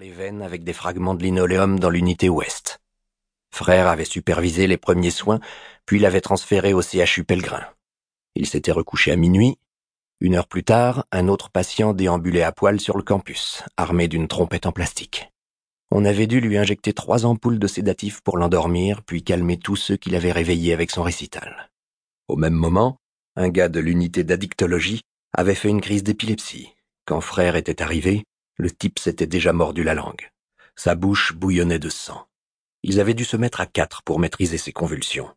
les veines avec des fragments de linoléum dans l'unité ouest. Frère avait supervisé les premiers soins, puis l'avait transféré au CHU Pellegrin. Il s'était recouché à minuit. Une heure plus tard, un autre patient déambulait à poil sur le campus, armé d'une trompette en plastique. On avait dû lui injecter trois ampoules de sédatifs pour l'endormir, puis calmer tous ceux qui l'avaient réveillé avec son récital. Au même moment, un gars de l'unité d'addictologie avait fait une crise d'épilepsie. Quand frère était arrivé, le type s'était déjà mordu la langue. Sa bouche bouillonnait de sang. Ils avaient dû se mettre à quatre pour maîtriser ses convulsions.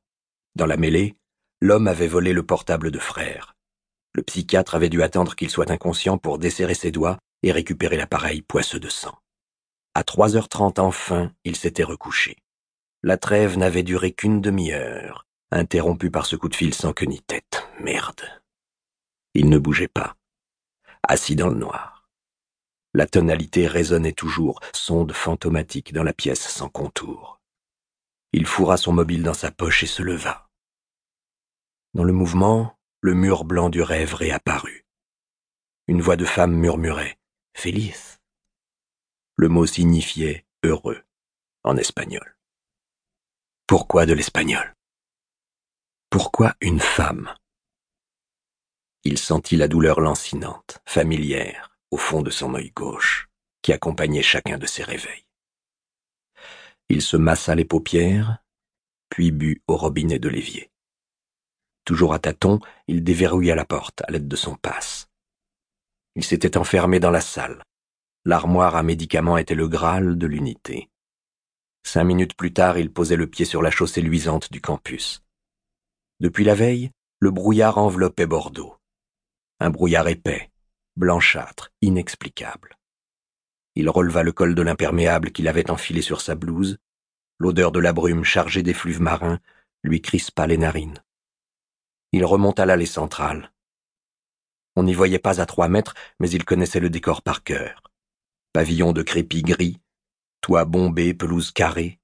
Dans la mêlée, l'homme avait volé le portable de frère. Le psychiatre avait dû attendre qu'il soit inconscient pour desserrer ses doigts et récupérer l'appareil poisseux de sang. À trois heures trente enfin, il s'était recouché. La trêve n'avait duré qu'une demi-heure, interrompue par ce coup de fil sans queue ni tête. Merde. Il ne bougeait pas, assis dans le noir. La tonalité résonnait toujours, sonde fantomatique dans la pièce sans contour. Il fourra son mobile dans sa poche et se leva. Dans le mouvement, le mur blanc du rêve réapparut. Une voix de femme murmurait Feliz. Le mot signifiait heureux en espagnol. Pourquoi de l'espagnol? Pourquoi une femme? Il sentit la douleur lancinante, familière, au fond de son œil gauche, qui accompagnait chacun de ses réveils. Il se massa les paupières, puis but au robinet de l'évier. Toujours à tâtons, il déverrouilla la porte à l'aide de son passe. Il s'était enfermé dans la salle. L'armoire à médicaments était le Graal de l'unité. Cinq minutes plus tard, il posait le pied sur la chaussée luisante du campus. Depuis la veille, le brouillard enveloppait Bordeaux. Un brouillard épais, blanchâtre, inexplicable. Il releva le col de l'imperméable qu'il avait enfilé sur sa blouse. L'odeur de la brume chargée d'effluves marins lui crispa les narines. Il remonta l'allée centrale. On n'y voyait pas à trois mètres, mais il connaissait le décor par cœur. Pavillon de crépi gris, toit bombé, pelouse carrée.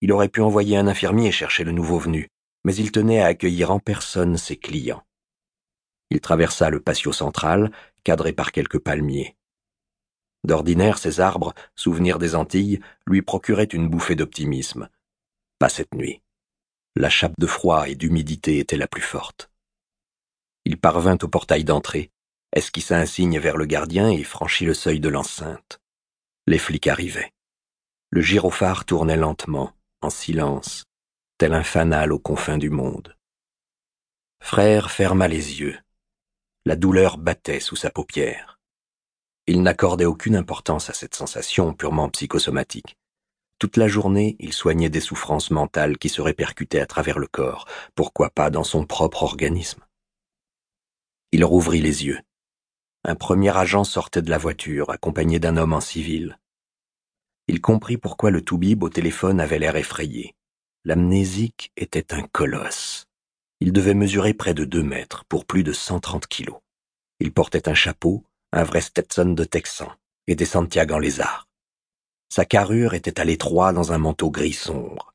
Il aurait pu envoyer un infirmier chercher le nouveau venu, mais il tenait à accueillir en personne ses clients. Il traversa le patio central, cadré par quelques palmiers. D'ordinaire, ces arbres, souvenirs des Antilles, lui procuraient une bouffée d'optimisme. Pas cette nuit. La chape de froid et d'humidité était la plus forte. Il parvint au portail d'entrée, esquissa un signe vers le gardien et franchit le seuil de l'enceinte. Les flics arrivaient. Le gyrophare tournait lentement, en silence, tel un fanal aux confins du monde. Frère ferma les yeux. La douleur battait sous sa paupière. Il n'accordait aucune importance à cette sensation purement psychosomatique. Toute la journée, il soignait des souffrances mentales qui se répercutaient à travers le corps, pourquoi pas dans son propre organisme. Il rouvrit les yeux. Un premier agent sortait de la voiture, accompagné d'un homme en civil. Il comprit pourquoi le toubib au téléphone avait l'air effrayé. L'amnésique était un colosse. Il devait mesurer près de deux mètres pour plus de cent trente kilos. Il portait un chapeau, un vrai Stetson de Texan et des Santiago en lézard. Sa carrure était à l'étroit dans un manteau gris sombre.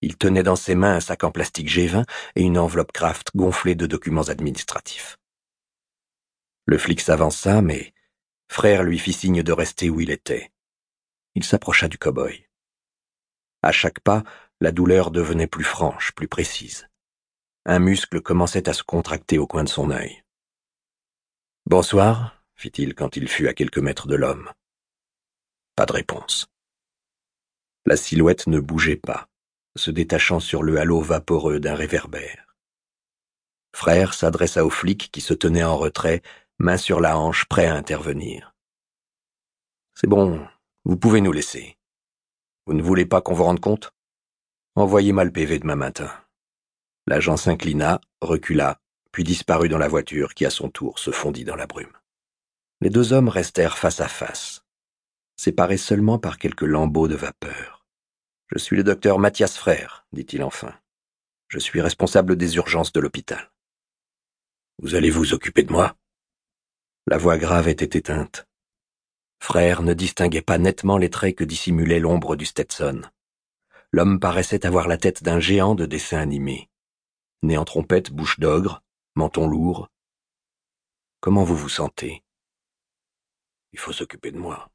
Il tenait dans ses mains un sac en plastique G20 et une enveloppe Kraft gonflée de documents administratifs. Le flic s'avança, mais frère lui fit signe de rester où il était. Il s'approcha du cow-boy. À chaque pas, la douleur devenait plus franche, plus précise. Un muscle commençait à se contracter au coin de son œil. Bonsoir, fit-il quand il fut à quelques mètres de l'homme. Pas de réponse. La silhouette ne bougeait pas, se détachant sur le halo vaporeux d'un réverbère. Frère s'adressa au flic qui se tenait en retrait, main sur la hanche, prêt à intervenir. C'est bon, vous pouvez nous laisser. Vous ne voulez pas qu'on vous rende compte? Envoyez-moi le PV demain matin. L'agent s'inclina, recula, puis disparut dans la voiture qui à son tour se fondit dans la brume. Les deux hommes restèrent face à face, séparés seulement par quelques lambeaux de vapeur. Je suis le docteur Mathias Frère, dit-il enfin. Je suis responsable des urgences de l'hôpital. Vous allez vous occuper de moi? La voix grave était éteinte. Frère ne distinguait pas nettement les traits que dissimulait l'ombre du Stetson. L'homme paraissait avoir la tête d'un géant de dessin animé nez en trompette, bouche d'ogre, menton lourd. Comment vous vous sentez? Il faut s'occuper de moi.